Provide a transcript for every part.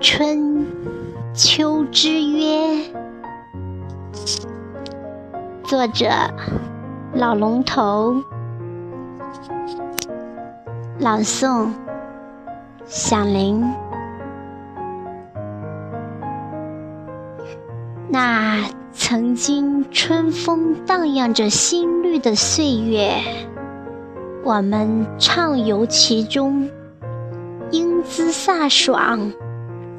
春秋之约，作者老龙头，朗诵响铃。那曾经春风荡漾着新绿的岁月，我们畅游其中，英姿飒爽。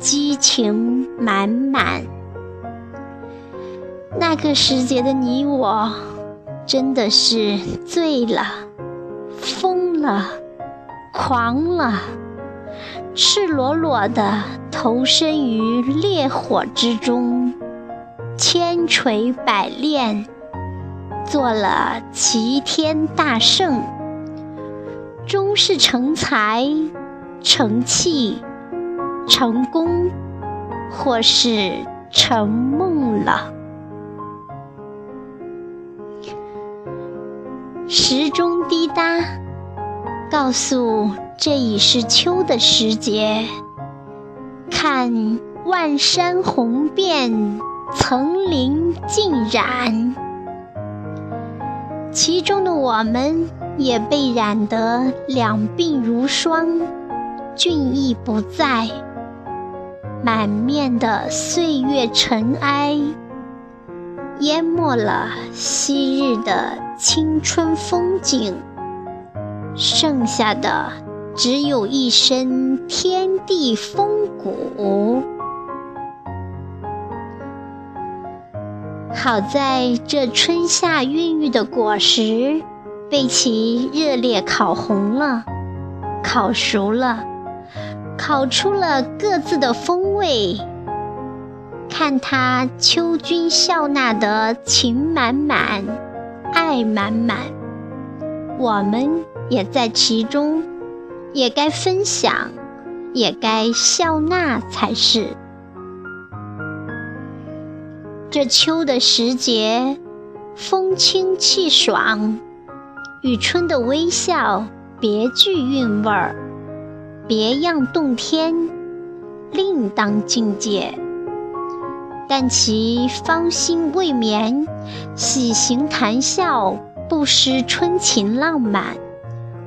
激情满满，那个时节的你我，真的是醉了、疯了、狂了，赤裸裸的投身于烈火之中，千锤百炼，做了齐天大圣，终是成才成器。成功，或是成梦了。时钟滴答，告诉这已是秋的时节。看万山红遍，层林尽染，其中的我们也被染得两鬓如霜，俊逸不在。满面的岁月尘埃，淹没了昔日的青春风景，剩下的只有一身天地风骨。好在这春夏孕育的果实，被其热烈烤红了，烤熟了。烤出了各自的风味，看他秋君笑纳的情满满，爱满满，我们也在其中，也该分享，也该笑纳才是。这秋的时节，风清气爽，与春的微笑别具韵味儿。别样洞天，另当境界。但其芳心未眠，喜形谈笑，不失春情浪漫。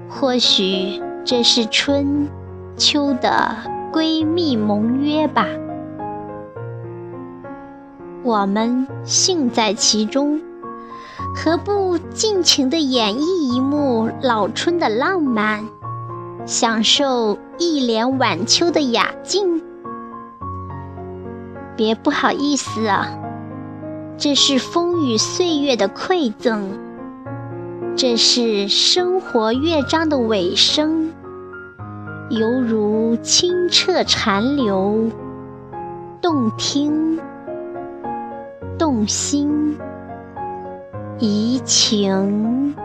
或许这是春秋的闺蜜盟约吧。我们幸在其中，何不尽情地演绎一幕老春的浪漫？享受一帘晚秋的雅静，别不好意思啊，这是风雨岁月的馈赠，这是生活乐章的尾声，犹如清澈潺流，动听，动心，怡情。